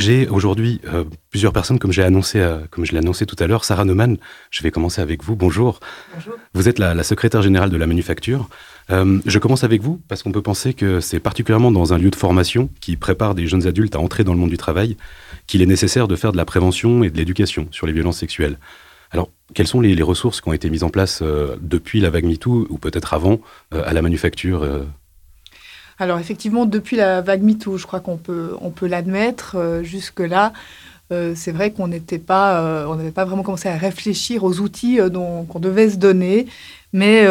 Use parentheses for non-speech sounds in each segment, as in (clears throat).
J'ai aujourd'hui euh, plusieurs personnes, comme j'ai annoncé, euh, comme je l'ai annoncé tout à l'heure. Sarah Neumann, je vais commencer avec vous. Bonjour. Bonjour. Vous êtes la, secrétaire générale de la manufacture. Euh, je commence avec vous parce qu'on peut penser que c'est particulièrement dans un lieu de formation qui prépare des jeunes adultes à entrer dans le monde du travail qu'il est nécessaire de faire de la prévention et de l'éducation sur les violences sexuelles. Alors, quelles sont les, ressources qui ont été mises en place depuis la vague MeToo ou peut-être avant à la manufacture alors effectivement, depuis la vague MeToo, je crois qu'on peut, on peut l'admettre. Euh, jusque-là, euh, c'est vrai qu'on n'était pas, euh, on n'avait pas vraiment commencé à réfléchir aux outils qu'on devait se donner. Mais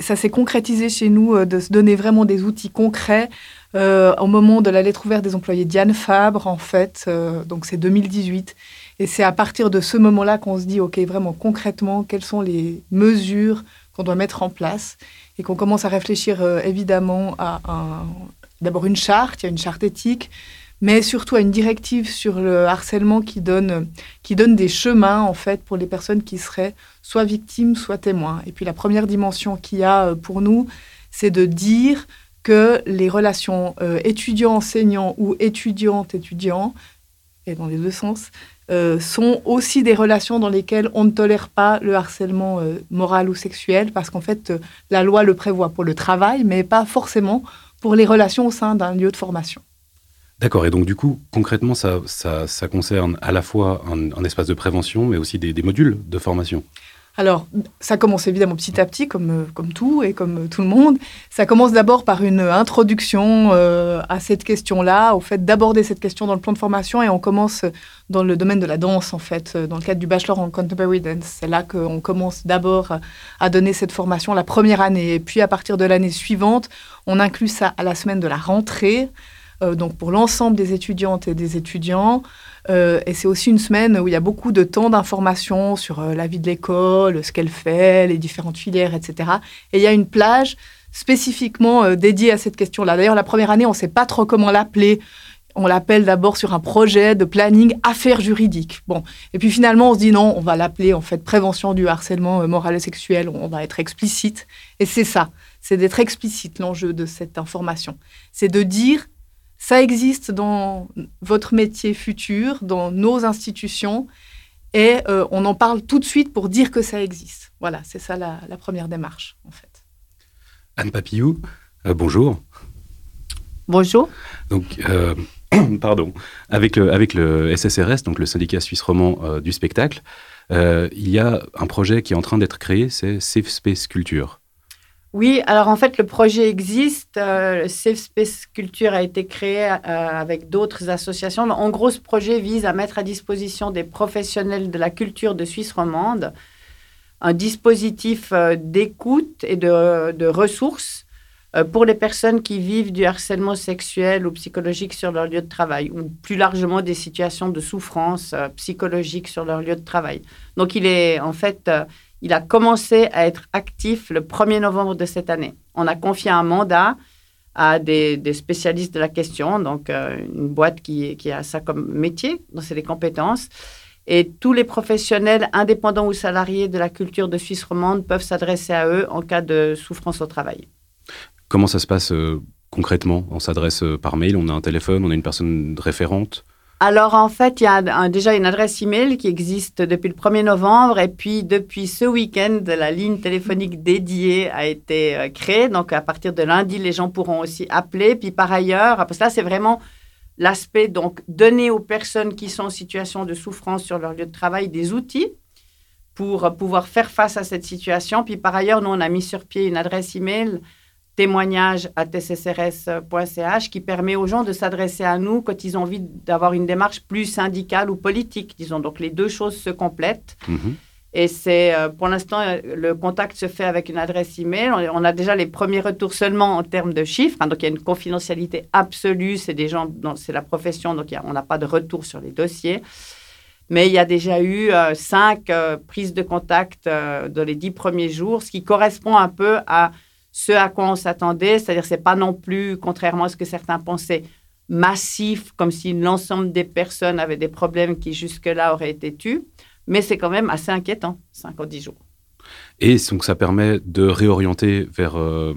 ça s'est concrétisé chez nous de se donner vraiment des outils concrets au moment de la lettre ouverte des employés Diane Fabre, en fait. donc c'est 2018. Et c'est à partir de ce moment-là qu'on se dit, OK, vraiment concrètement, quelles sont les mesures qu'on doit mettre en place et qu'on commence à réfléchir euh, évidemment à d'abord une charte, il y a une charte éthique, mais surtout à une directive sur le harcèlement qui donne, qui donne des chemins en fait pour les personnes qui seraient soit victimes, soit témoins. Et puis la première dimension qu'il y a euh, pour nous, c'est de dire que les relations euh, étudiants-enseignants ou étudiantes-étudiants, et dans les deux sens, euh, sont aussi des relations dans lesquelles on ne tolère pas le harcèlement euh, moral ou sexuel, parce qu'en fait, euh, la loi le prévoit pour le travail, mais pas forcément pour les relations au sein d'un lieu de formation. D'accord, et donc du coup, concrètement, ça, ça, concerne à la fois un, espace de prévention, mais aussi des modules de formation. Alors, ça commence évidemment petit à petit, comme, euh, comme tout et comme euh, tout le monde. Ça commence d'abord par une introduction euh, à cette question-là, au fait d'aborder cette question dans le plan de formation, et on commence dans le domaine de la danse, en fait, dans le cadre du bachelor en contemporary dance. C'est là qu'on commence d'abord à donner cette formation la première année, et puis à partir de l'année suivante, on inclut ça à la semaine de la rentrée, donc pour l'ensemble des étudiantes et des étudiants. Euh, et c'est aussi une semaine où il y a beaucoup de temps d'information sur euh, la vie de l'école, ce qu'elle fait, les différentes filières, etc. Et il y a une plage spécifiquement euh, dédiée à cette question-là. D'ailleurs, la première année, on ne sait pas trop comment l'appeler. On l'appelle d'abord sur un projet de planning affaires juridiques. Bon, et puis finalement, on se dit non, on va l'appeler en fait prévention du harcèlement moral et sexuel. On va être explicite. Et c'est ça, c'est d'être explicite l'enjeu de cette information. C'est de dire ça existe dans votre métier futur, dans nos institutions, et euh, on en parle tout de suite pour dire que ça existe. Voilà, c'est ça la, première démarche, en fait. Anne Papillou, euh, bonjour. Bonjour. Donc, euh, (clears throat) pardon, avec le, avec le SSRS, donc le syndicat suisse roman du spectacle, il y a un projet qui est en train d'être créé, c'est Safe Space Culture. Oui, alors en fait, le projet existe. Euh, Safe Space Culture a été créé euh, avec d'autres associations. En gros, ce projet vise à mettre à disposition des professionnels de la culture de Suisse romande un dispositif euh, d'écoute et de, ressources pour les personnes qui vivent du harcèlement sexuel ou psychologique sur leur lieu de travail, ou plus largement des situations de souffrance psychologique sur leur lieu de travail. Donc, il est en fait il a commencé à être actif le 1er novembre de cette année. On a confié un mandat à des, spécialistes de la question, donc euh, une boîte qui, a ça comme métier, donc c'est des compétences. Et tous les professionnels, indépendants ou salariés de la culture de Suisse romande, peuvent s'adresser à eux en cas de souffrance au travail. Comment ça se passe euh, concrètement? On s'adresse euh, par mail, on a un téléphone, on a une personne référente? Alors, en fait, il y a déjà une adresse email qui existe depuis le 1er novembre. Et puis, depuis ce week-end, la ligne téléphonique dédiée a été euh, créée. Donc, à partir de lundi, les gens pourront aussi appeler. Puis, par ailleurs, parce que là, c'est vraiment l'aspect, donc, donner aux personnes qui sont en situation de souffrance sur leur lieu de travail des outils pour pouvoir faire face à cette situation. Puis, par ailleurs, nous, on a mis sur pied une adresse email témoignage à tccrs.ch qui permet aux gens de s'adresser à nous quand ils ont envie d'avoir une démarche plus syndicale ou politique, disons. Donc les deux choses se complètent. Mhm. Et c'est euh, pour l'instant, euh, le contact se fait avec une adresse email. On, a déjà les premiers retours seulement en termes de chiffres. Hein. donc il y a une confidentialité absolue. C'est des gens, c'est la profession, donc on n'a pas de retour sur les dossiers. Mais il y a déjà eu euh, cinq prises de contact dans les dix premiers jours, ce qui correspond un peu à ce à quoi on s'attendait, c'est-à-dire c'est pas non plus, contrairement à ce que certains pensaient, massif, comme si l'ensemble des personnes avaient des problèmes qui jusque-là auraient été tus, mais c'est quand même assez inquiétant, 5 ou 10 jours. Et donc ça permet de réorienter vers, euh,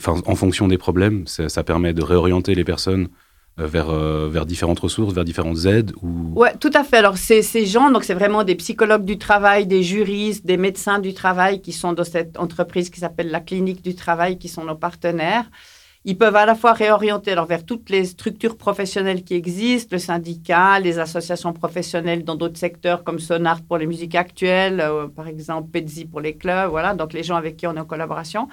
en fonction des problèmes, ça, permet de réorienter les personnes vers, euh, vers différentes ressources, vers différentes aides ou... Oui, tout à fait. Alors, ces, ces gens, donc c'est vraiment des psychologues du travail, des juristes, des médecins du travail qui sont dans cette entreprise qui s'appelle la Clinique du Travail, qui sont nos partenaires. Ils peuvent à la fois réorienter alors, vers toutes les structures professionnelles qui existent, le syndicat, les associations professionnelles dans d'autres secteurs comme Sonart pour les musiques actuelles, euh, par exemple Pezzi pour les clubs, voilà, donc les gens avec qui on est en collaboration.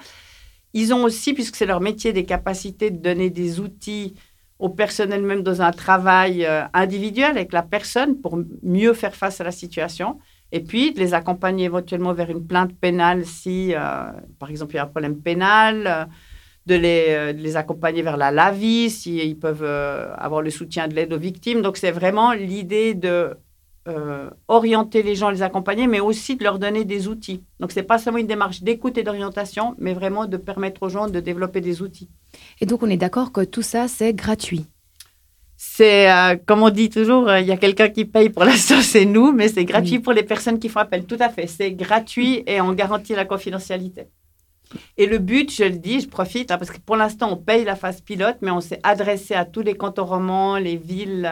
Ils ont aussi, puisque c'est leur métier, des capacités de donner des outils au personnel même dans un travail euh, individuel avec la personne pour mieux faire face à la situation. Et puis, de les accompagner éventuellement vers une plainte pénale si, euh, par exemple, il y a un problème pénal, euh, de, les, les, accompagner vers la LAVI s'ils peuvent avoir le soutien de l'aide aux victimes. Donc, c'est vraiment l'idée de euh, orienter les gens, les accompagner, mais aussi de leur donner des outils. Donc, ce n'est pas seulement une démarche d'écoute et d'orientation, mais vraiment de permettre aux gens de développer des outils. Et donc, on est d'accord que tout ça, c'est gratuit c'est, euh, comme on dit toujours, euh, il y a quelqu'un qui paye pour l'instant, c'est nous, mais c'est gratuit pour les personnes qui font appel. Tout à fait, c'est gratuit et on garantit la confidentialité. Et le but, je le dis, je profite, hein, parce que pour l'instant, on paye la phase pilote, mais on s'est adressé à tous les cantons romans, les villes.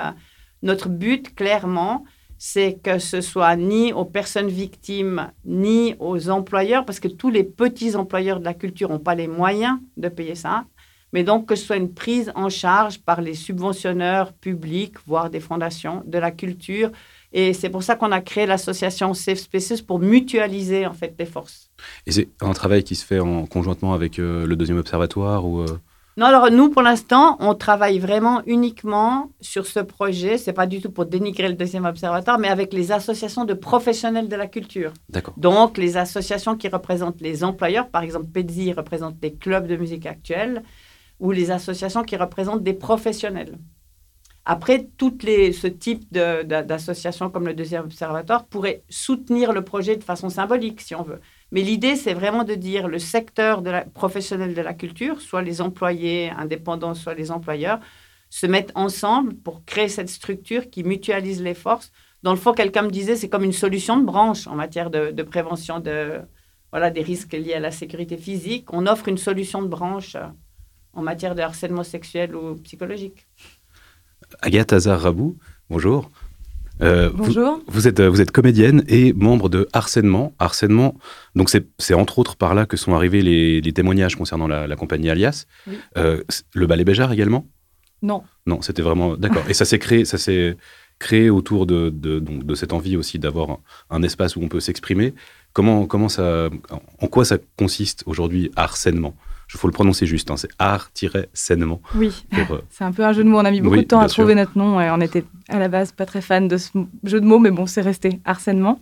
Notre but, clairement, c'est que ce soit ni aux personnes victimes, ni aux employeurs, parce que tous les petits employeurs de la culture n'ont pas les moyens de payer ça, mais donc que ce soit une prise en charge par les subventionneurs publics, voire des fondations de la culture. Et c'est pour ça qu'on a créé l'association Safe Spaces pour mutualiser en fait les forces. Et c'est un travail qui se fait en conjointement avec euh, le deuxième observatoire euh, non, alors nous, pour l'instant, on travaille vraiment uniquement sur ce projet. C'est pas du tout pour dénigrer le deuxième observatoire, mais avec les associations de professionnels de la culture. D'accord. Donc, les associations qui représentent les employeurs, par exemple, Pezzi représente les clubs de musique actuelle, ou les associations qui représentent des professionnels. Après, toutes les, ce type d'associations comme le deuxième observatoire pourraient soutenir le projet de façon symbolique, si on veut. Mais l'idée, c'est vraiment de dire le secteur professionnel de la culture, soit les employés indépendants, soit les employeurs, se mettent ensemble pour créer cette structure qui mutualise les forces. Dans le fond, quelqu'un me disait, c'est comme une solution de branche en matière de, prévention de, voilà, des risques liés à la sécurité physique. On offre une solution de branche euh, en matière de harcèlement sexuel ou psychologique. Agathe Hazar-Rabou, bonjour. Euh, Bonjour. Vous, êtes, vous êtes comédienne et membre de Harcèlement. Harcèlement, donc c'est entre autres par là que sont arrivés les, témoignages concernant la, compagnie Alias. Euh, le Ballet Béjar également? Non. Non, c'était vraiment. D'accord. et ça s'est créé, ça s'est créé autour de, de, donc, de, cette envie aussi d'avoir un, espace où on peut s'exprimer. Comment, comment ça, en quoi ça consiste aujourd'hui, harcèlement il faut le prononcer juste, hein, c'est art-sainement. Oui, euh, (laughs) c'est un peu un jeu de mots. On a mis beaucoup de temps à trouver notre nom et on était à la base pas très fan de ce jeu de mots, mais bon, c'est resté harcèlement.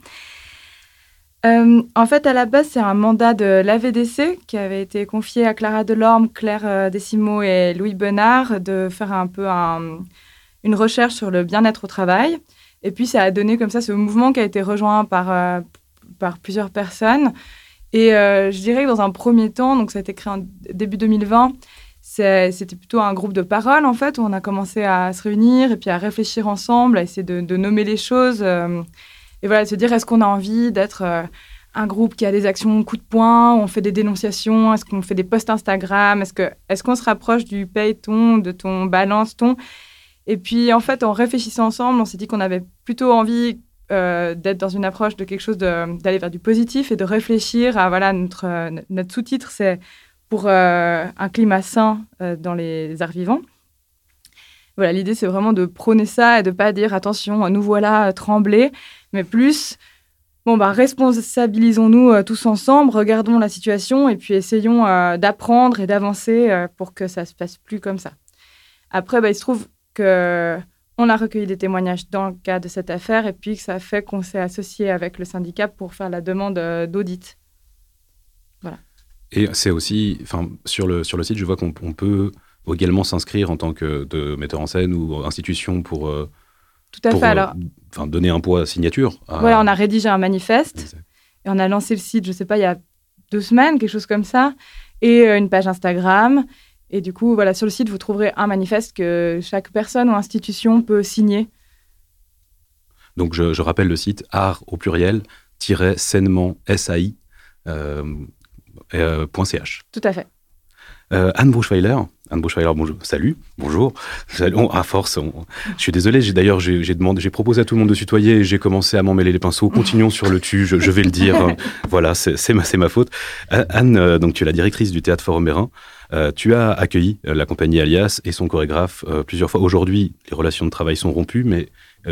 Euh, en fait, à la base, c'est un mandat de l'AVDC qui avait été confié à Clara Delorme, Claire euh, Décimo et Louis Benard de faire un peu une recherche sur le bien-être au travail. Et puis, ça a donné comme ça ce mouvement qui a été rejoint par, par plusieurs personnes et euh, je dirais que dans un premier temps, donc ça a été créé en début 2020, c'était plutôt un groupe de parole en fait où on a commencé à se réunir et puis à réfléchir ensemble, à essayer de, nommer les choses euh, et voilà, de se dire est-ce qu'on a envie d'être euh, un groupe qui a des actions coup de poing, où on fait des dénonciations, est-ce qu'on fait des posts Instagram, est-ce que est-ce qu'on se rapproche du paye-ton, de ton balance-ton? Et puis en fait, en réfléchissant ensemble, on s'est dit qu'on avait plutôt envie euh, d'être dans une approche de quelque chose, d'aller vers du positif et de réfléchir à, voilà, notre, euh, notre sous-titre, c'est pour euh, un climat sain dans les arts vivants. Voilà, l'idée, c'est vraiment de prôner ça et de pas dire, attention, nous voilà tremblés, mais plus, bon, bah, responsabilisons-nous tous ensemble, regardons la situation et puis essayons d'apprendre et d'avancer pour que ça se passe plus comme ça. Après, bah, il se trouve que on a recueilli des témoignages dans le cas de cette affaire et puis ça fait qu'on s'est associé avec le syndicat pour faire la demande euh, d'audit. Voilà. Et c'est aussi, enfin, sur le, sur le site, je vois qu'on peut également s'inscrire en tant que de metteur en scène ou institution pour. Euh, Tout à fait. Euh, alors, enfin, donner un poids à signature. Voilà, on a rédigé un manifeste et on a lancé le site, je ne sais pas, il y a deux semaines, quelque chose comme ça, et une page Instagram. Et du coup, voilà, sur le site, vous trouverez un manifeste que chaque personne ou institution peut signer. Donc, je, rappelle le site art au pluriel sainement SAI, euh, euh, .ch. Tout à fait. Euh, Anne Bruchweiler, Anne Bruchweiler, bonjour, salut, bonjour. à force, je suis désolé, j'ai d'ailleurs j'ai demandé, j'ai proposé à tout le monde de tutoyer, j'ai commencé à m'emmêler les pinceaux. Continuons sur le tu, je, vais le dire. (laughs) voilà, c'est ma, ma faute. Anne, euh, donc tu es la directrice du théâtre Forum Mérin. Euh, tu as accueilli la compagnie Alias et son chorégraphe plusieurs fois. Aujourd'hui, les relations de travail sont rompues, mais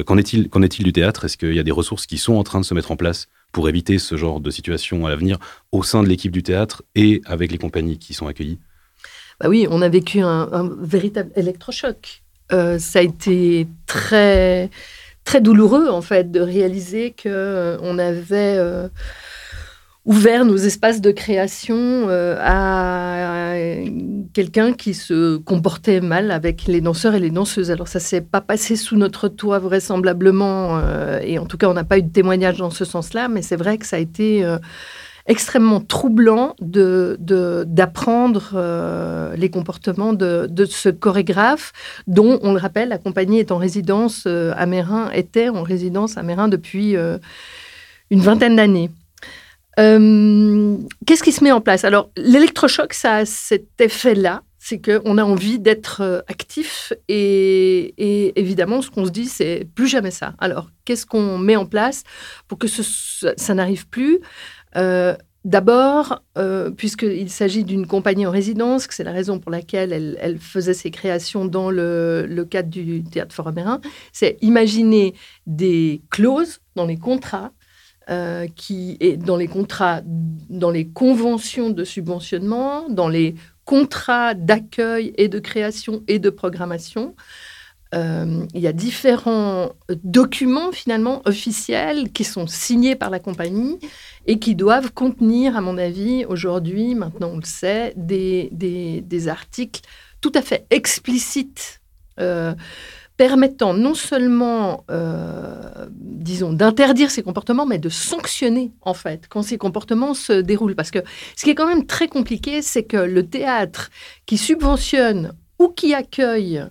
qu'en est-il du théâtre? Est-ce qu'il y a des ressources qui sont en train de se mettre en place pour éviter ce genre de situation à l'avenir au sein de l'équipe du théâtre et avec les compagnies qui sont accueillies? Bah oui, on a vécu un, véritable électrochoc. Euh, ça a été très, très douloureux, en fait, de réaliser qu'on euh, on avait euh, ouvert nos espaces de création à, quelqu'un qui se comportait mal avec les danseurs et les danseuses. Alors, ça s'est pas passé sous notre toit, vraisemblablement, et en tout cas, on n'a pas eu de témoignage dans ce sens-là, mais c'est vrai que ça a été extrêmement troublant d'apprendre euh, les comportements de, ce chorégraphe, dont, on le rappelle, la compagnie est en résidence euh, était en résidence à Mérin depuis euh, une vingtaine d'années. Qu'est-ce qui se met en place? Alors, l'électrochoc, ça a cet effet-là, c'est qu'on a envie d'être actif et, évidemment, ce qu'on se dit, c'est plus jamais ça. Alors, qu'est-ce qu'on met en place pour que ça n'arrive plus? Euh, d'abord, euh, puisqu'il s'agit d'une compagnie en résidence, que c'est la raison pour laquelle elle, faisait ses créations dans le, cadre du théâtre foramérin, c'est imaginer des clauses dans les contrats euh, qui est dans les contrats, dans les conventions de subventionnement, dans les contrats d'accueil et de création et de programmation, euh, il y a différents documents finalement officiels qui sont signés par la compagnie et qui doivent contenir, à mon avis, aujourd'hui, maintenant on le sait, des, des, articles tout à fait explicites. Euh, permettant non seulement, euh, disons, d'interdire ces comportements, mais de sanctionner, en fait, quand ces comportements se déroulent. Parce que ce qui est quand même très compliqué, c'est que le théâtre qui subventionne ou qui accueille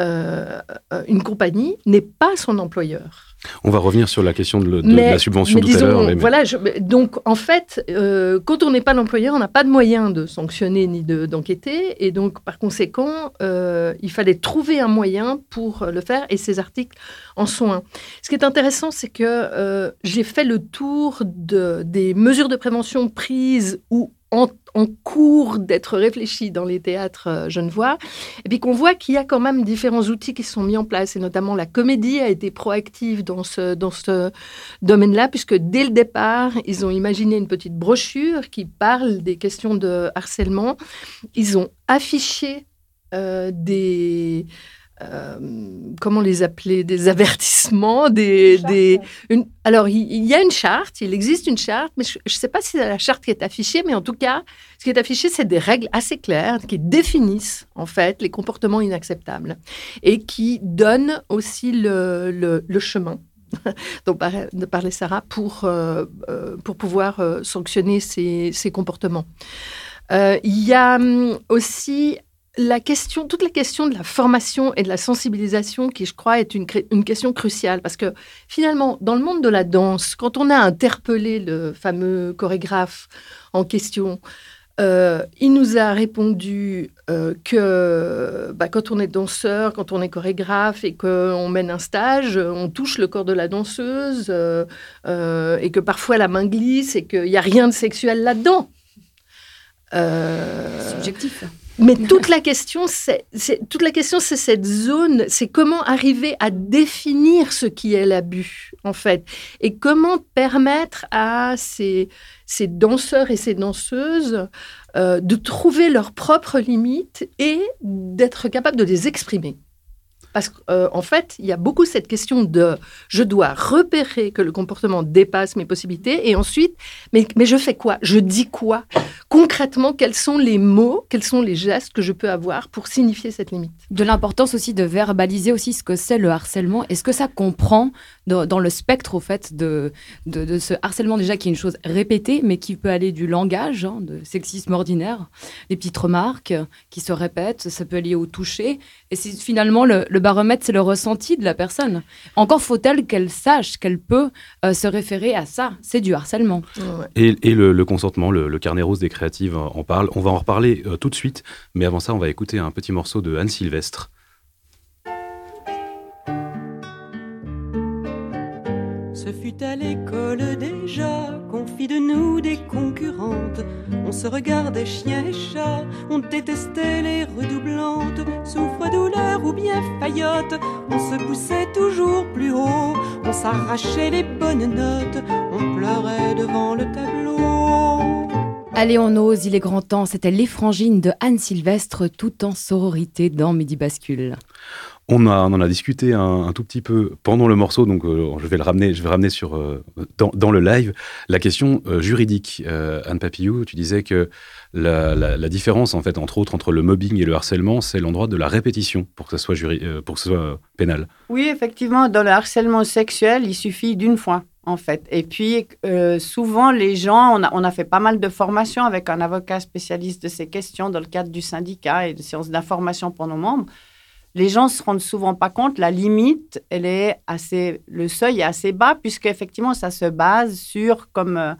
euh, une compagnie n'est pas son employeur. On va revenir sur la question de, la subvention tout à l'heure. Voilà, donc en fait, euh, quand on n'est pas l'employeur, on n'a pas de moyen de sanctionner ni d'enquêter. et donc, par conséquent, euh, il fallait trouver un moyen pour le faire. Et ces articles en sont un. Ce qui est intéressant, c'est que j'ai fait le tour de, des mesures de prévention prises ou en, cours d'être réfléchi dans les théâtres euh, genevois, et puis qu'on voit qu'il y a quand même différents outils qui sont mis en place, et notamment la comédie a été proactive dans ce, dans ce domaine-là, puisque dès le départ, ils ont imaginé une petite brochure qui parle des questions de harcèlement. Ils ont affiché euh, des euh, comment les appeler, des avertissements, des, des alors il, y a une charte, il existe une charte, mais je ne sais pas si c'est la charte qui est affichée, mais en tout cas, ce qui est affiché, c'est des règles assez claires qui définissent en fait les comportements inacceptables et qui donnent aussi le, le, chemin (laughs) dont parlait Sarah pour, euh, euh, pour pouvoir sanctionner ces, ces comportements. Il y a hum, aussi toute la question de la formation et de la sensibilisation, qui je crois est une, question cruciale, parce que finalement, dans le monde de la danse, quand on a interpellé le fameux chorégraphe en question, euh, il nous a répondu euh, que bah, quand on est danseur, quand on est chorégraphe et qu'on mène un stage, on touche le corps de la danseuse euh, et que parfois la main glisse et qu'il n'y a rien de sexuel là-dedans. Subjectif. Mais toute la question, c'est cette zone, c'est comment arriver à définir ce qui est l'abus, en fait, et comment permettre à ces, danseurs et ces danseuses euh, de trouver leurs propres limites et d'être capables de les exprimer. Parce qu'en euh, fait, il y a beaucoup cette question de je dois repérer que le comportement dépasse mes possibilités et ensuite, mais, mais je fais quoi? Je dis quoi? Concrètement, quels sont les mots, quels sont les gestes que je peux avoir pour signifier cette limite? De l'importance aussi de verbaliser aussi ce que c'est le harcèlement. Est-ce que ça comprend dans, le spectre, au fait, de, de, ce harcèlement déjà qui est une chose répétée, mais qui peut aller du langage, hein, de sexisme ordinaire, des petites remarques qui se répètent, ça peut aller au toucher. Et c'est finalement le, le baromètre, c'est le ressenti de la personne. Encore faut-elle qu'elle sache qu'elle peut euh, se référer à ça. C'est du harcèlement. Et, le, consentement, le, carnet rose des créatives en parle. On va en reparler euh, tout de suite, mais avant ça, on va écouter un petit morceau de Anne Sylvestre. Ce fut à l'école déjà qu'on de nous des concurrentes. On se regardait chien et chat, on détestait les redoublantes. Souffre, douleur ou bien faillotte, on se poussait toujours plus haut. On s'arrachait les bonnes notes, on pleurait devant le tableau. Allez, on ose, il est grand temps. C'était l'effrangine de Anne Sylvestre, tout en sororité dans Midi Bascule. On, en a discuté un, tout petit peu pendant le morceau, donc euh, je vais le ramener, sur, euh, dans, le live la question euh, juridique. Anne Papillou, tu disais que la, différence, en fait, entre autres, entre le mobbing et le harcèlement, c'est l'endroit de la répétition pour que ça soit, pour que soit pénal. Oui, effectivement, dans le harcèlement sexuel, il suffit d'une fois. En fait. Et puis, souvent, les gens, on on a fait pas mal de formations avec un avocat spécialiste de ces questions dans le cadre du syndicat et de séances d'information pour nos membres les gens se rendent souvent pas compte. La limite, elle est assez, le seuil est assez bas puisque effectivement, ça se base sur, comme euh,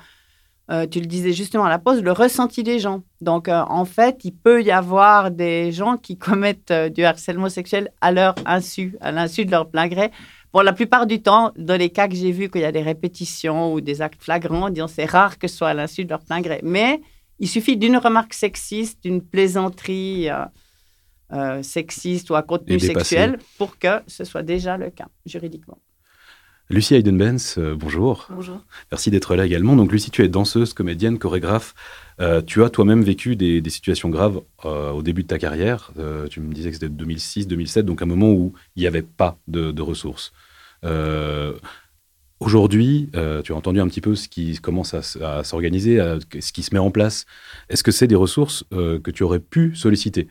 euh, tu le disais justement à la pause, le ressenti des gens. Donc, euh, en fait, il peut y avoir des gens qui commettent du harcèlement sexuel à leur insu, à l'insu de leur plein gré. Pour la plupart du temps, dans les cas que j'ai vus, qu'il y a des répétitions ou des actes flagrants, c'est rare que ce soit à l'insu de leur plein gré. Mais il suffit d'une remarque sexiste, d'une plaisanterie. Euh, sexiste ou à contenu sexuel pour que ce soit déjà le cas juridiquement. Lucie Hayden-Benz, euh, bonjour. Bonjour. Merci d'être là également. Donc Lucie, tu es danseuse, comédienne, chorégraphe. Euh, tu as toi-même vécu des, situations graves au début de ta carrière. tu me disais que c'était 2006-2007, donc un moment où il n'y avait pas de, ressources. Aujourd'hui, tu as entendu un petit peu ce qui commence à, à s'organiser, ce qui se met en place. Est-ce que c'est des ressources que tu aurais pu solliciter?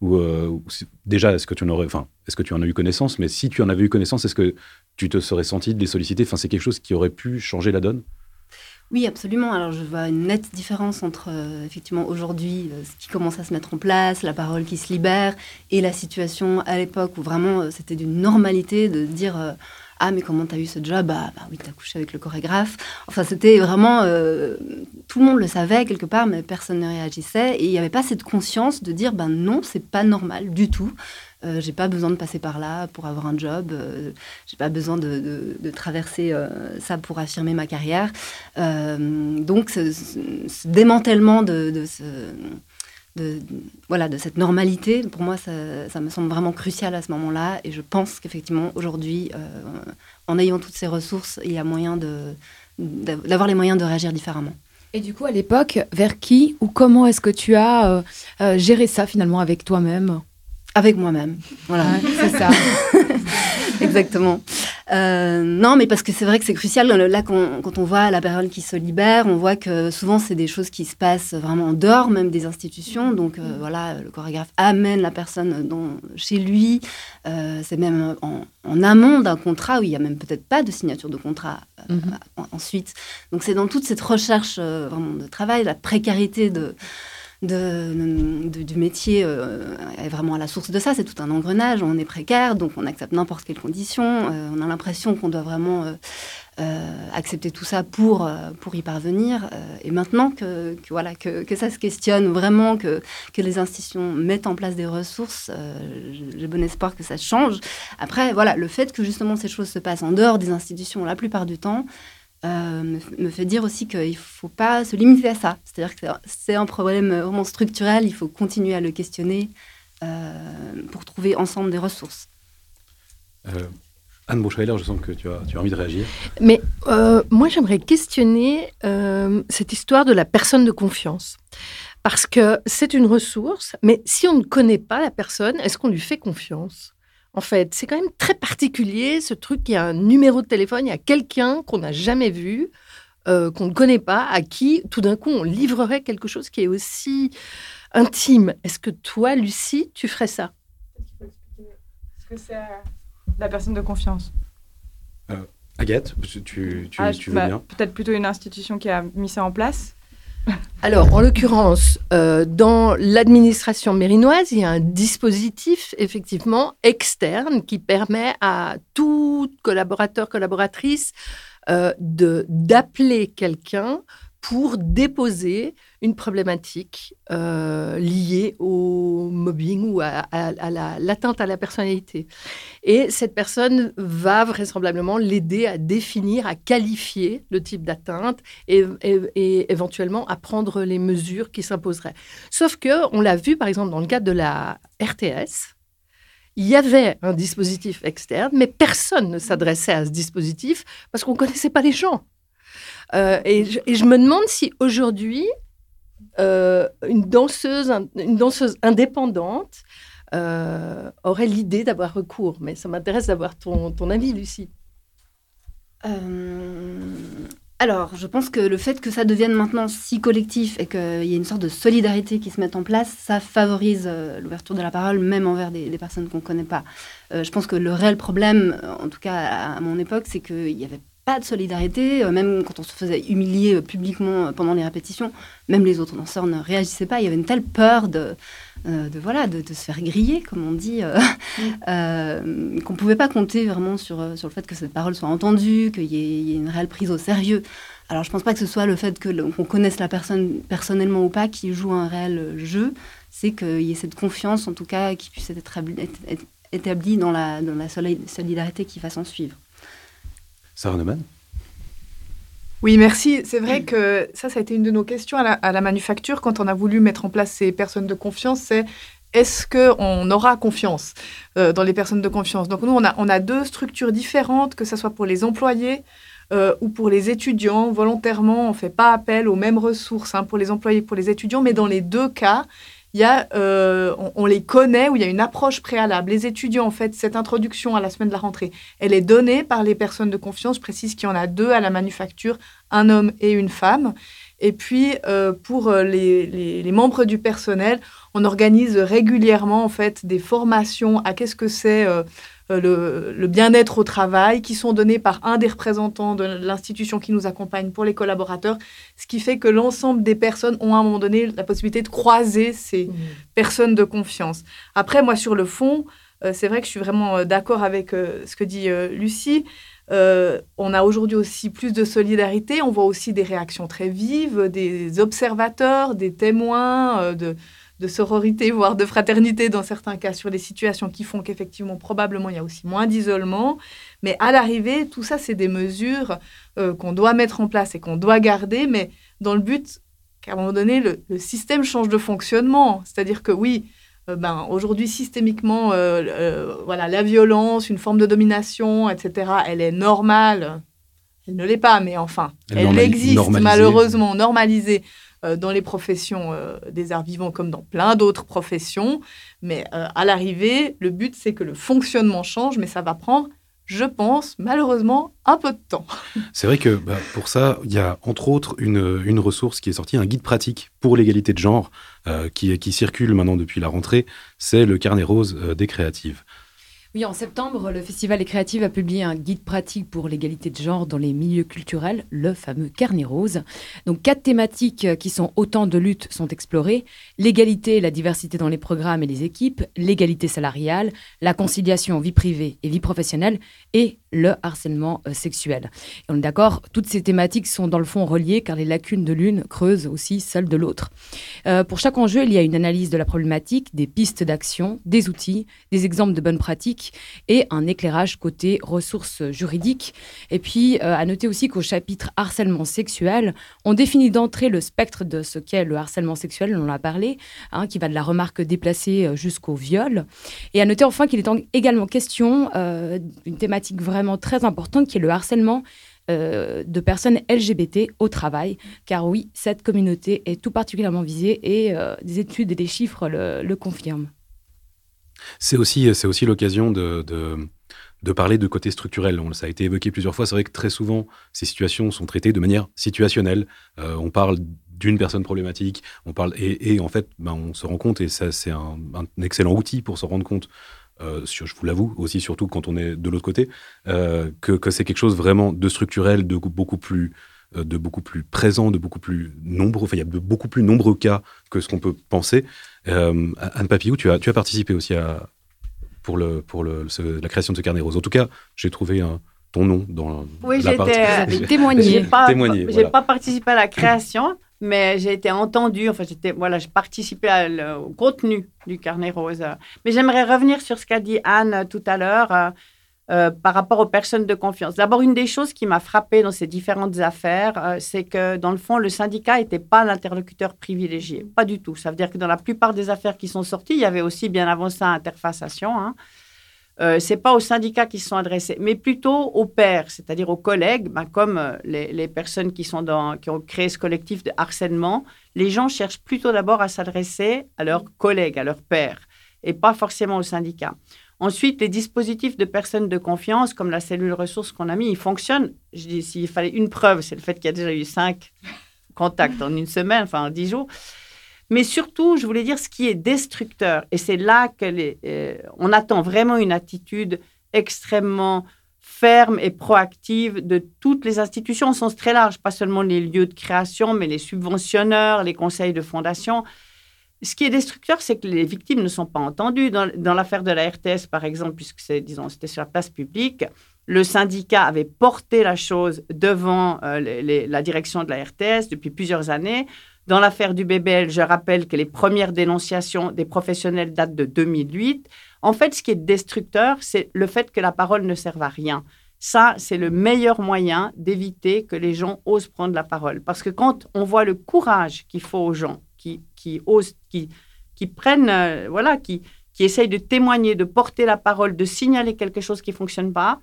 Ou, euh, déjà, est-ce que tu en aurais, enfin, est-ce que tu en as eu connaissance? Mais si tu en avais eu connaissance, est-ce que tu te serais senti de les solliciter? Enfin, c'est quelque chose qui aurait pu changer la donne? Oui, absolument. Alors, je vois une nette différence entre, euh, effectivement, aujourd'hui, euh, ce qui commence à se mettre en place, la parole qui se libère, et la situation à l'époque où vraiment c'était d'une normalité de dire ah, mais comment t'as eu ce job? Bah, bah oui, t'as couché avec le chorégraphe. Enfin, c'était vraiment. Euh, tout le monde le savait quelque part, mais personne ne réagissait. Et il n'y avait pas cette conscience de dire ben non, c'est pas normal du tout. Euh, j'ai pas besoin de passer par là pour avoir un job. Euh, j'ai pas besoin de, traverser euh, ça pour affirmer ma carrière. donc, ce, ce démantèlement de, de ce de, voilà, de cette normalité, pour moi, ça, me semble vraiment crucial à ce moment-là. Et je pense qu'effectivement, aujourd'hui, euh, en ayant toutes ces ressources, il y a moyen d'avoir les moyens de réagir différemment. Et du coup, à l'époque, vers qui ou comment est-ce que tu as euh, euh, géré ça finalement avec toi-même? Avec moi-même. Voilà, c'est ça. (laughs) Exactement. Euh, non, mais parce que c'est vrai que c'est crucial. Là, quand, on voit la parole qui se libère, on voit que souvent, c'est des choses qui se passent vraiment en dehors même des institutions. Donc, euh, voilà, le chorégraphe amène la personne dans, chez lui. Euh, c'est même en, amont d'un contrat où il n'y a même peut-être pas de signature de contrat mhm. ensuite. Donc, c'est dans toute cette recherche vraiment de travail, la précarité de de, du métier euh, est vraiment à la source de ça. C'est tout un engrenage. On est précaire, donc on accepte n'importe quelle condition. Euh, on a l'impression qu'on doit vraiment euh, accepter tout ça pour, pour y parvenir. et maintenant que, voilà, que, que, ça se questionne vraiment, que, que les institutions mettent en place des ressources, j'ai bon espoir que ça change. Après, voilà, le fait que justement ces choses se passent en dehors des institutions la plupart du temps, euh, me, fait dire aussi qu'il ne faut pas se limiter à ça. C'est-à-dire que c'est un problème vraiment structurel, il faut continuer à le questionner euh, pour trouver ensemble des ressources. Euh, Anne Bouchweiler, je sens que tu as, tu as envie de réagir. Mais moi, j'aimerais questionner cette histoire de la personne de confiance. Parce que c'est une ressource, mais si on ne connaît pas la personne, est-ce qu'on lui fait confiance? En fait. C'est quand même très particulier, ce truc qui a un numéro de téléphone, il y a quelqu'un qu'on n'a jamais vu, euh, qu'on ne connaît pas, à qui tout d'un coup on livrerait quelque chose qui est aussi intime. Est-ce que toi, Lucie, tu ferais ça? Est-ce que c'est la personne de confiance? Euh, Agathe, tu, tu, ah, tu veux bah, bien? Peut-être plutôt une institution qui a mis ça en place. Alors, en l'occurrence, euh, dans l'administration mérinoise, il y a un dispositif effectivement externe qui permet à tout collaborateur, collaboratrice euh, d'appeler quelqu'un pour déposer une problématique euh, liée au mobbing ou à, l'atteinte à la personnalité. Et cette personne va vraisemblablement l'aider à définir, à qualifier le type d'atteinte et, éventuellement à prendre les mesures qui s'imposeraient. Sauf que, on l'a vu par exemple dans le cadre de la RTS, il y avait un dispositif externe, mais personne ne s'adressait à ce dispositif parce qu'on ne connaissait pas les gens. Euh, et, je, me demande si aujourd'hui, euh, une, danseuse, une danseuse indépendante euh, aurait l'idée d'avoir recours. Mais ça m'intéresse d'avoir ton, ton, avis, Lucie. Alors, je pense que le fait que ça devienne maintenant si collectif et qu'il y ait une sorte de solidarité qui se mette en place, ça favorise l'ouverture de la parole, même envers des, personnes qu'on ne connaît pas. je pense que le réel problème, en tout cas à, mon époque, c'est qu'il y avait pas de solidarité, euh, même quand on se faisait humilier euh, publiquement euh, pendant les répétitions, même les autres danseurs ne réagissaient pas. Il y avait une telle peur de, de voilà, de, se faire griller, comme on dit, mm. (laughs) qu'on ne pouvait pas compter vraiment sur, sur le fait que cette parole soit entendue, qu'il y, ait une réelle prise au sérieux. Alors je ne pense pas que ce soit le fait qu'on connaisse la personne personnellement ou pas qui joue un réel jeu, c'est qu'il y ait cette confiance, en tout cas, qui puisse être établie dans la, dans la solidarité qui va s'en suivre. Sarah Neumann oui, merci. C'est vrai que ça, ça a été une de nos questions à la, manufacture quand on a voulu mettre en place ces personnes de confiance. C'est est-ce qu'on aura confiance euh, dans les personnes de confiance? Donc nous, on a, deux structures différentes, que ce soit pour les employés euh, ou pour les étudiants. Volontairement, on ne fait pas appel aux mêmes ressources hein, pour les employés pour les étudiants, mais dans les deux cas, il y a, euh, on, les connaît, où il y a une approche préalable. Les étudiants, en fait, cette introduction à la semaine de la rentrée, elle est donnée par les personnes de confiance. Je précise qu'il y en a deux à la manufacture, un homme et une femme. Et puis, euh, pour euh, les, les, membres du personnel, on organise régulièrement, en fait, des formations à qu'est-ce que c'est le, bien-être au travail, qui sont donnés par un des représentants de l'institution qui nous accompagne pour les collaborateurs, ce qui fait que l'ensemble des personnes ont à un moment donné la possibilité de croiser ces mmh. personnes de confiance. Après, moi, sur le fond, euh, c'est vrai que je suis vraiment euh, d'accord avec ce que dit Lucie. on a aujourd'hui aussi plus de solidarité, on voit aussi des réactions très vives, des observateurs, des témoins, de, de sororité, voire de fraternité dans certains cas, sur les situations qui font qu'effectivement, probablement, il y a aussi moins d'isolement. Mais à l'arrivée, tout ça, c'est des mesures euh, qu'on doit mettre en place et qu'on doit garder, mais dans le but qu'à un moment donné, le, système change de fonctionnement. C'est-à-dire que oui, euh, ben, aujourd'hui, systémiquement, euh, voilà, la violence, une forme de domination, etc., elle est normale. Elle ne l'est pas, mais enfin, elle, existe malheureusement normalisée dans les professions euh, des arts vivants comme dans plein d'autres professions. Mais euh, à l'arrivée, le but, c'est que le fonctionnement change, mais ça va prendre je pense, malheureusement, un peu de temps. C'est vrai que bah, pour ça, il y a entre autres une, une, ressource qui est sortie, un guide pratique pour l'égalité de genre, qui, qui, circule maintenant depuis la rentrée. C'est le carnet rose des créatives. Oui, en septembre, le Festival des Créatives a publié un guide pratique pour l'égalité de genre dans les milieux culturels, le fameux Carnet Rose. Donc, quatre thématiques qui sont autant de luttes sont explorées l'égalité et la diversité dans les programmes et les équipes, l'égalité salariale, la conciliation vie privée et vie professionnelle et le harcèlement euh, sexuel. Et on est d'accord, toutes ces thématiques sont dans le fond reliées car les lacunes de l'une creusent aussi celles de l'autre. Euh, pour chaque enjeu, il y a une analyse de la problématique, des pistes d'action, des outils, des exemples de bonnes pratiques et un éclairage côté ressources juridiques. Et puis, euh, à noter aussi qu'au chapitre harcèlement sexuel, on définit d'entrée le spectre de ce qu'est le harcèlement sexuel, on en a parlé, hein, qui va de la remarque déplacée jusqu'au viol. Et à noter enfin qu'il est également question d'une thématique vraiment très important qui est le harcèlement euh, de personnes LGBT au travail, car oui, cette communauté est tout particulièrement visée et euh, des études et des chiffres le, confirment. C'est aussi, aussi l'occasion de, de, parler de côté structurel. Ça a été évoqué plusieurs fois. C'est vrai que très souvent, ces situations sont traitées de manière situationnelle. Euh, on parle d'une personne problématique, on parle et, en fait, ben, on se rend compte et ça c'est un, excellent outil pour se rendre compte euh, je vous l'avoue, aussi surtout quand on est de l'autre côté, euh, que, c'est quelque chose vraiment de structurel, de beaucoup plus de beaucoup plus présent, de beaucoup plus nombreux, enfin, il y a de beaucoup plus nombreux cas que ce qu'on peut penser. Anne Papillou, tu as, tu as participé aussi à, pour, le, pour le, la création de ce carnet rose. En tout cas, j'ai trouvé ton nom dans oui, la partie. Oui, j'ai (laughs) témoigné. J'ai pas, témoigné, j'ai pas participé à la création, mais j'ai été entendue. Enfin, j'étais, voilà, j'ai participé au contenu du carnet rose. Mais j'aimerais revenir sur ce qu'a dit Anne tout à l'heure. Euh, par rapport aux personnes de confiance. D'abord, une des choses qui m'a frappée dans ces différentes affaires, euh, c'est que dans le fond, le syndicat n'était pas l'interlocuteur privilégié. Pas du tout. Ça veut dire que dans la plupart des affaires qui sont sorties, il y avait aussi bien avant ça interfaçation. Hein. Euh, c'est pas aux syndicats qui se sont adressés, mais plutôt aux pairs, c'est-à-dire aux collègues, ben, comme euh, les, personnes qui, sont qui ont créé ce collectif de harcèlement. Les gens cherchent plutôt d'abord à s'adresser à leurs collègues, à leurs pairs, et pas forcément aux syndicats. Ensuite, les dispositifs de personnes de confiance, comme la cellule ressources qu'on a mis, ils fonctionnent. Je dis, s'il fallait une preuve, c'est le fait qu'il y a déjà eu cinq contacts en une semaine, enfin en dix jours. Mais surtout, je voulais dire ce qui est destructeur. Et c'est là qu'on euh, attend vraiment une attitude extrêmement ferme et proactive de toutes les institutions au sens très large, pas seulement les lieux de création, mais les subventionneurs, les conseils de fondation ce qui est destructeur, c'est que les victimes ne sont pas entendues. Dans, l'affaire de la RTS, par exemple, puisque c'était sur la place publique, le syndicat avait porté la chose devant euh, la direction de la RTS depuis plusieurs années. Dans l'affaire du BBL, je rappelle que les premières dénonciations des professionnels datent de 2008. En fait, ce qui est destructeur, c'est le fait que la parole ne serve à rien. Ça, c'est le meilleur moyen d'éviter que les gens osent prendre la parole. Parce que quand on voit le courage qu'il faut aux gens qui, osent, qui, qui prennent, euh, voilà, qui, qui essayent de témoigner, de porter la parole, de signaler quelque chose qui ne fonctionne pas,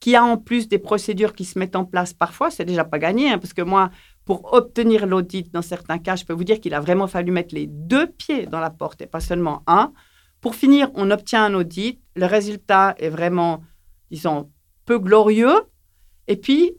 qui a en plus des procédures qui se mettent en place parfois, c'est déjà pas gagné, hein, parce que moi, pour obtenir l'audit, dans certains cas, je peux vous dire qu'il a vraiment fallu mettre les deux pieds dans la porte et pas seulement un. Pour finir, on obtient un audit, le résultat est vraiment, disons, peu glorieux, et puis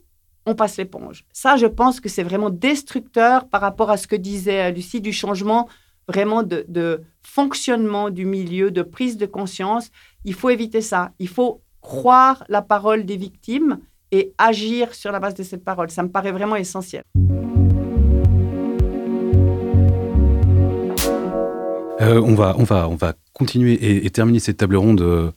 on passe l'éponge. Ça, je pense que c'est vraiment destructeur par rapport à ce que disait euh, Lucie du changement vraiment de, fonctionnement du milieu, de prise de conscience. Il faut éviter ça. Il faut croire la parole des victimes et agir sur la base de cette parole. Ça me paraît vraiment essentiel. Euh, on, va, on, va, on va continuer et, terminer cette table ronde euh,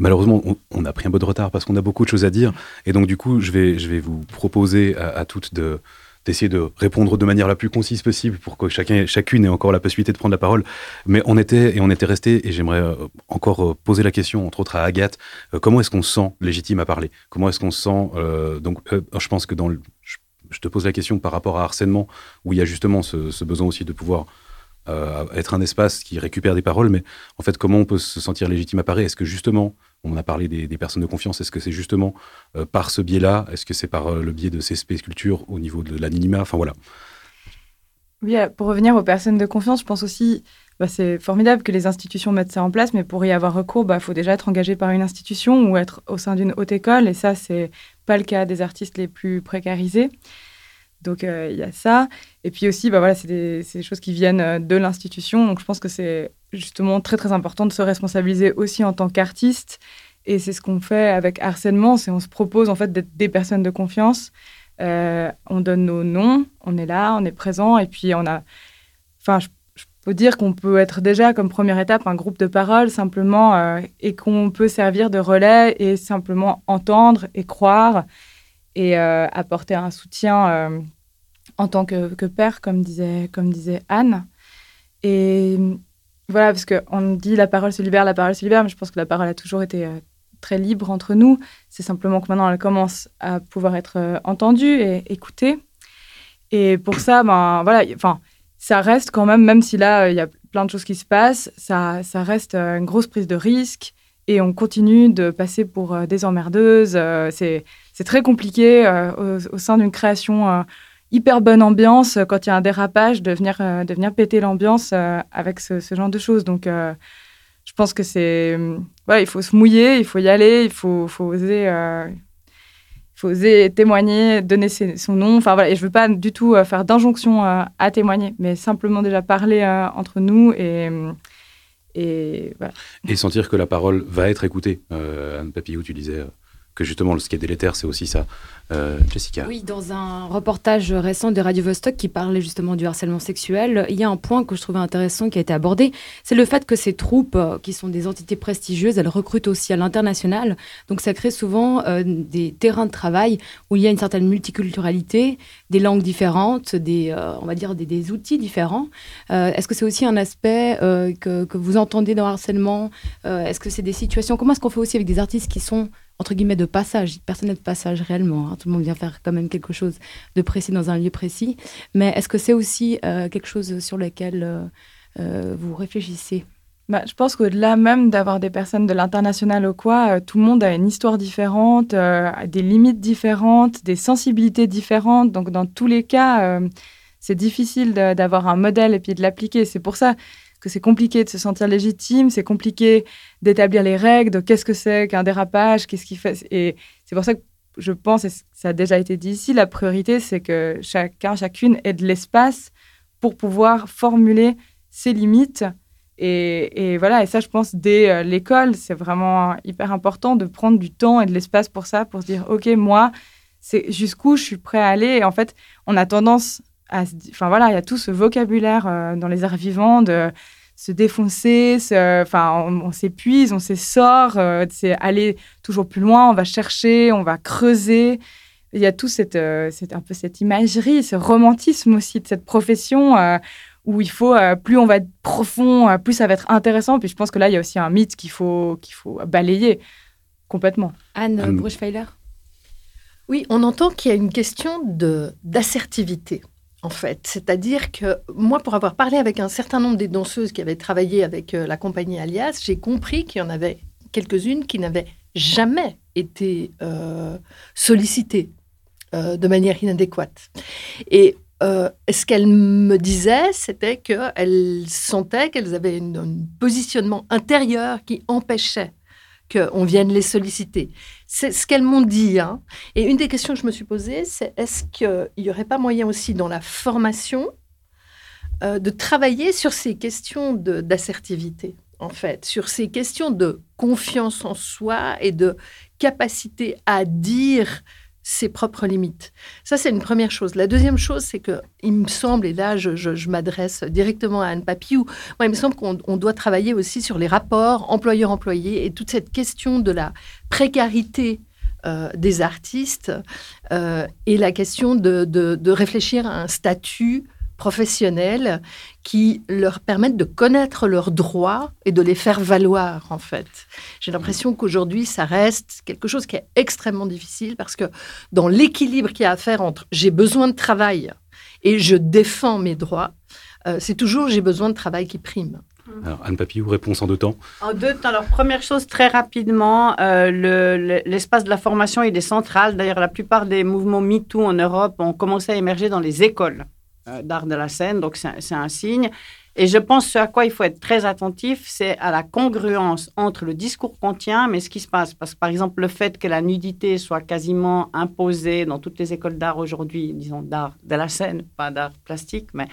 malheureusement, on, a pris un peu de retard parce qu'on a beaucoup de choses à dire. Et donc, du coup, je vais, je vais vous proposer à, toutes de d'essayer de répondre de manière la plus concise possible pour que chacun, chacune ait encore la possibilité de prendre la parole. Mais on était et on était resté, et j'aimerais euh, encore euh, poser la question, entre autres à Agathe, euh, comment est-ce qu'on se sent légitime à parler? Comment est-ce qu'on se sent Donc, je pense que dans le, je, te pose la question par rapport à harcèlement, où il y a justement ce, ce besoin aussi de pouvoir être un espace qui récupère des paroles, mais en fait, comment on peut se sentir légitime à parler? Est-ce que justement on a parlé des, personnes de confiance. Est-ce que c'est justement euh, par ce biais-là? Est-ce que c'est par euh, le biais de CSP Sculpture au niveau de l'anonymat? Enfin voilà. Oui, euh, pour revenir aux personnes de confiance, je pense aussi, bah, c'est formidable que les institutions mettent ça en place, mais pour y avoir recours, il bah, faut déjà être engagé par une institution ou être au sein d'une haute école, et ça, c'est pas le cas des artistes les plus précarisés. Donc il y a ça. Et puis aussi, bah, voilà, c'est des, des, choses qui viennent de l'institution. Donc je pense que c'est justement très très important de se responsabiliser aussi en tant qu'artiste. Et c'est ce qu'on fait avec harcèlement, c'est on se propose en fait d'être des personnes de confiance. Euh, on donne nos noms, on est là, on est présent, et puis on a. Enfin, je, peux dire qu'on peut être déjà comme première étape un groupe de parole simplement, euh, et qu'on peut servir de relais et simplement entendre et croire et euh, apporter un soutien en tant que, que, père, comme disait, comme disait Anne. Et voilà, parce qu'on dit la parole se libère, la parole se libère, mais je pense que la parole a toujours été euh, très libre entre nous. C'est simplement que maintenant, elle commence à pouvoir être euh, entendue et écoutée. Et pour ça, ben, voilà, ça reste quand même, même si là, il y a plein de choses qui se passent, ça, ça reste euh, une grosse prise de risque. Et on continue de passer pour des emmerdeuses. c'est très compliqué au, sein d'une création hyper bonne ambiance euh, quand il y a un dérapage, de venir, euh, péter l'ambiance euh, avec ce, genre de choses. Donc, je pense que c'est. il faut se mouiller, il faut y aller, il faut, faut oser. faut oser témoigner, donner son nom. Enfin voilà, et je veux pas du tout faire d'injonction à témoigner, mais simplement déjà parler entre nous et, et Et sentir que la parole va être écoutée. Anne Papillou, tu disais justement, ce qui est délétère, c'est aussi ça. Euh, Jessica. Oui, dans un reportage récent de Radio Vostok qui parlait justement du harcèlement sexuel, il y a un point que je trouvais intéressant qui a été abordé, c'est le fait que ces troupes, euh, qui sont des entités prestigieuses, elles recrutent aussi à l'international. Donc ça crée souvent euh, des terrains de travail où il y a une certaine multiculturalité, des langues différentes, des, on va dire des, outils différents. est-ce que c'est aussi un aspect que, que, vous entendez dans le harcèlement? Est-ce que c'est des situations? Comment est-ce qu'on fait aussi avec des artistes qui sont entre guillemets, de passage. Personne n'est de passage réellement. Hein. Tout le monde vient faire quand même quelque chose de précis dans un lieu précis. Mais est-ce que c'est aussi euh, quelque chose sur lequel euh, euh, vous réfléchissez? Bah, je pense qu'au-delà même d'avoir des personnes de l'international ou quoi, tout le monde a une histoire différente, des limites différentes, des sensibilités différentes. Donc, dans tous les cas, c'est difficile d'avoir un modèle et puis de l'appliquer. C'est pour ça que c'est compliqué de se sentir légitime, c'est compliqué d'établir les règles de qu'est-ce que c'est qu'un dérapage, qu'est-ce qui fait. Et c'est pour ça que je pense, et ça a déjà été dit ici, la priorité, c'est que chacun, chacune ait de l'espace pour pouvoir formuler ses limites. Et, voilà, et ça, je pense, dès euh, l'école, c'est vraiment hyper important de prendre du temps et de l'espace pour ça, pour se dire, OK, moi, c'est jusqu'où je suis prêt à aller. Et en fait, on a tendance Enfin voilà, il y a tout ce vocabulaire euh, dans les arts vivants de se défoncer, enfin on, s'épuise, on s'essore, euh, c'est aller toujours plus loin, on va chercher, on va creuser. Il y a tout cette, euh, un peu cette imagerie, ce romantisme aussi de cette profession où il faut, plus on va être profond, plus ça va être intéressant. Puis je pense que là, il y a aussi un mythe qu'il faut, qu'il faut balayer complètement. Anne, Anne. Oui, on entend qu'il y a une question d'assertivité en fait. C'est-à-dire que moi, pour avoir parlé avec un certain nombre des danseuses qui avaient travaillé avec euh, la compagnie Alias, j'ai compris qu'il y en avait quelques-unes qui n'avaient jamais été euh, sollicitées euh, de manière inadéquate. Et ce qu'elles me disaient, c'était qu'elles sentaient qu'elles avaient un positionnement intérieur qui empêchait qu'on vienne les solliciter. C'est ce qu'elles m'ont dit. Hein. Et une des questions que je me suis posée, c'est est-ce qu'il n'y aurait pas moyen aussi dans la formation euh, de travailler sur ces questions d'assertivité, en fait, sur ces questions de confiance en soi et de capacité à dire ses propres limites. Ça, c'est une première chose. La deuxième chose, c'est que il me semble, et là, je, m'adresse directement à Anne Papiou, moi, il me semble qu'on doit travailler aussi sur les rapports employeur-employé et toute cette question de la précarité euh, des artistes euh, et la question de, de, réfléchir à un statut professionnels qui leur permettent de connaître leurs droits et de les faire valoir, en fait. J'ai l'impression qu'aujourd'hui, ça reste quelque chose qui est extrêmement difficile parce que dans l'équilibre qu'il y a à faire entre j'ai besoin de travail et je défends mes droits, euh, c'est toujours j'ai besoin de travail qui prime. Alors, Anne Papiou, réponse en deux temps? En deux temps. Alors, première chose, très rapidement, euh, l'espace de la formation, il est central. D'ailleurs, la plupart des mouvements MeToo en Europe ont commencé à émerger dans les écoles. Euh, d'art de la scène, donc c'est un signe. Et je pense ce à quoi il faut être très attentif, c'est à la congruence entre le discours qu'on tient, mais ce qui se passe. Parce que par exemple, le fait que la nudité soit quasiment imposée dans toutes les écoles d'art aujourd'hui, disons d'art de la scène, pas d'art plastique, mais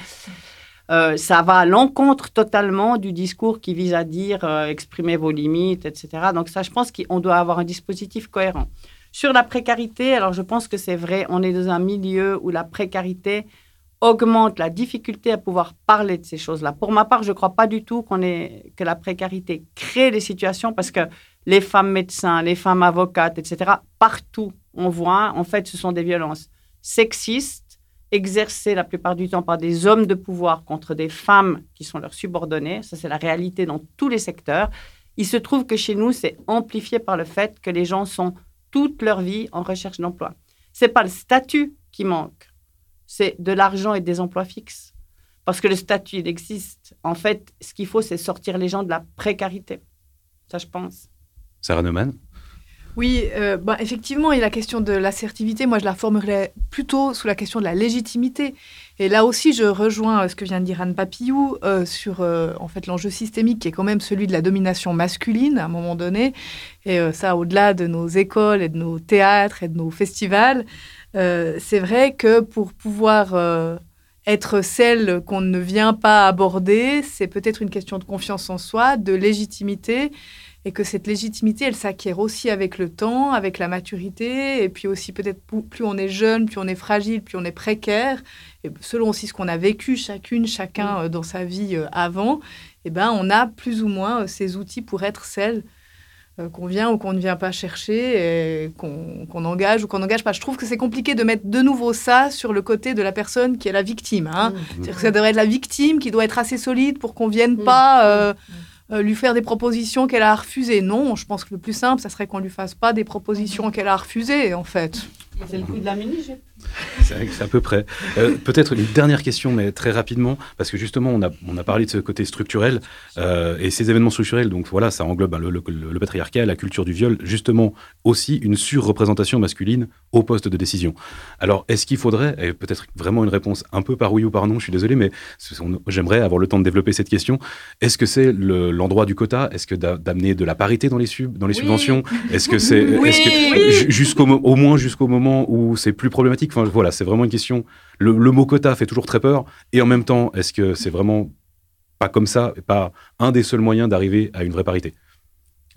euh, ça va à l'encontre totalement du discours qui vise à dire euh, exprimez vos limites, etc. Donc ça, je pense qu'on doit avoir un dispositif cohérent. Sur la précarité, alors je pense que c'est vrai, on est dans un milieu où la précarité augmente la difficulté à pouvoir parler de ces choses-là. Pour ma part, je ne crois pas du tout qu'on est, que la précarité crée des situations parce que les femmes médecins, les femmes avocates, etc., partout, on voit, en fait, ce sont des violences sexistes exercées la plupart du temps par des hommes de pouvoir contre des femmes qui sont leurs subordonnées. Ça, c'est la réalité dans tous les secteurs. Il se trouve que chez nous, c'est amplifié par le fait que les gens sont toute leur vie en recherche d'emploi. C'est pas le statut qui manque c'est de l'argent et des emplois fixes. Parce que le statut, il existe. En fait, ce qu'il faut, c'est sortir les gens de la précarité. Ça, je pense. Sarah Neumann? Oui, euh, bah, effectivement, et la question de l'assertivité, moi je la formulerais plutôt sous la question de la légitimité. Et là aussi, je rejoins euh, ce que vient de dire Anne Papillou euh, sur en fait l'enjeu systémique qui est quand même celui de la domination masculine à un moment donné. Et ça, au-delà de nos écoles et de nos théâtres et de nos festivals, c'est vrai que pour pouvoir être celle qu'on ne vient pas aborder, c'est peut-être une question de confiance en soi, de légitimité et que cette légitimité, elle s'acquiert aussi avec le temps, avec la maturité, et puis aussi peut-être plus on est jeune, plus on est fragile, plus on est précaire, et selon aussi ce qu'on a vécu chacune, chacun euh, dans sa vie euh, avant, eh ben, on a plus ou moins euh, ces outils pour être celle qu'on vient ou qu'on ne vient pas chercher, et qu'on engage ou qu'on n'engage pas. Je trouve que c'est compliqué de mettre de nouveau ça sur le côté de la personne qui est la victime. Hein. Mmh. ça devrait être la victime qui doit être assez solide pour qu'on vienne mmh. pas... Euh, lui faire des propositions qu'elle a refusées. Non, je pense que le plus simple, ça serait qu'on lui fasse pas des propositions qu'elle a refusées, en fait. C'est le coup de la mini c'est à peu près. Euh, peut-être une dernière question, mais très rapidement, parce que justement, on a, on a parlé de ce côté structurel, euh, et ces événements structurels, donc voilà, ça englobe ben, le, patriarcat, la culture du viol, justement aussi une surreprésentation masculine au poste de décision. Alors, est-ce qu'il faudrait, et peut-être vraiment une réponse un peu par oui ou par non, je suis désolé, mais j'aimerais avoir le temps de développer cette question, est-ce que c'est l'endroit du quota? Est-ce que d'amener de la parité dans les, sub, dans les subventions? Est-ce que c'est... (laughs) jusqu'au au moins jusqu'au moment où c'est plus problématique? Voilà, c'est vraiment une question. Le, mot quota fait toujours très peur. Et en même temps, est-ce que c'est vraiment pas comme ça, pas un des seuls moyens d'arriver à une vraie parité?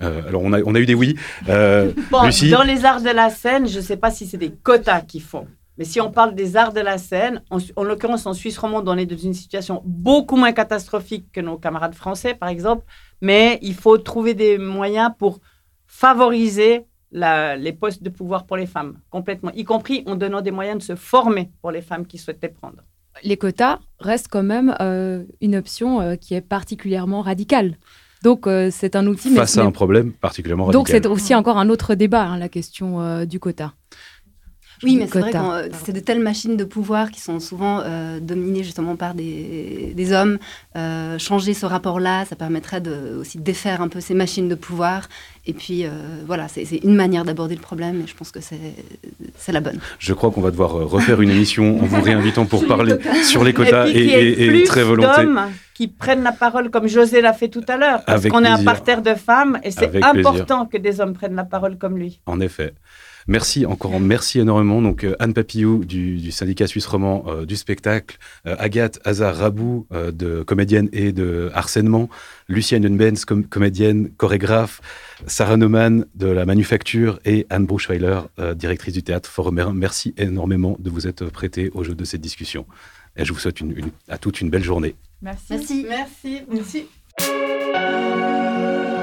Euh, alors, on a, on a eu des oui. Euh, dans les arts de la scène, je ne sais pas si c'est des quotas qu'ils font. Mais si on parle des arts de la scène, en, l'occurrence en Suisse romande, on est dans une situation beaucoup moins catastrophique que nos camarades français, par exemple. Mais il faut trouver des moyens pour favoriser les postes de pouvoir pour les femmes, complètement, y compris en donnant des moyens de se former pour les femmes qui souhaitaient prendre. Les quotas restent quand même euh, une option euh, qui est particulièrement radicale. Donc euh, c'est un outil. Face à un problème particulièrement radical. Donc c'est aussi encore un autre débat, hein, la question du quota. Oui, mais c'est vrai que euh, c'est de telles machines de pouvoir qui sont souvent euh, dominées justement par des, des hommes. Euh, changer ce rapport-là, ça permettrait de, aussi de défaire un peu ces machines de pouvoir. Et puis voilà, c'est une manière d'aborder le problème et je pense que c'est la bonne. Je crois qu'on va devoir refaire une émission en vous réinvitant pour parler sur les quotas et, et, et, très volonté qui prennent la parole comme José l'a fait tout à l'heure, parce qu'on est un parterre de femmes et c'est important que des hommes prennent la parole comme lui. En effet. Merci encore, merci énormément. Donc euh, Anne Papillou du, syndicat suisse roman euh, du spectacle, euh, Agathe Hazard Rabou de comédienne et de harcèlement, Lucienne Unbenz, comédienne, chorégraphe, Sarah Neumann de la manufacture et Anne Bruchweiler, directrice du théâtre Forumer. Merci énormément de vous être prêté au jeu de cette discussion. Et je vous souhaite à toutes une belle journée. Merci. Merci. Merci. Merci.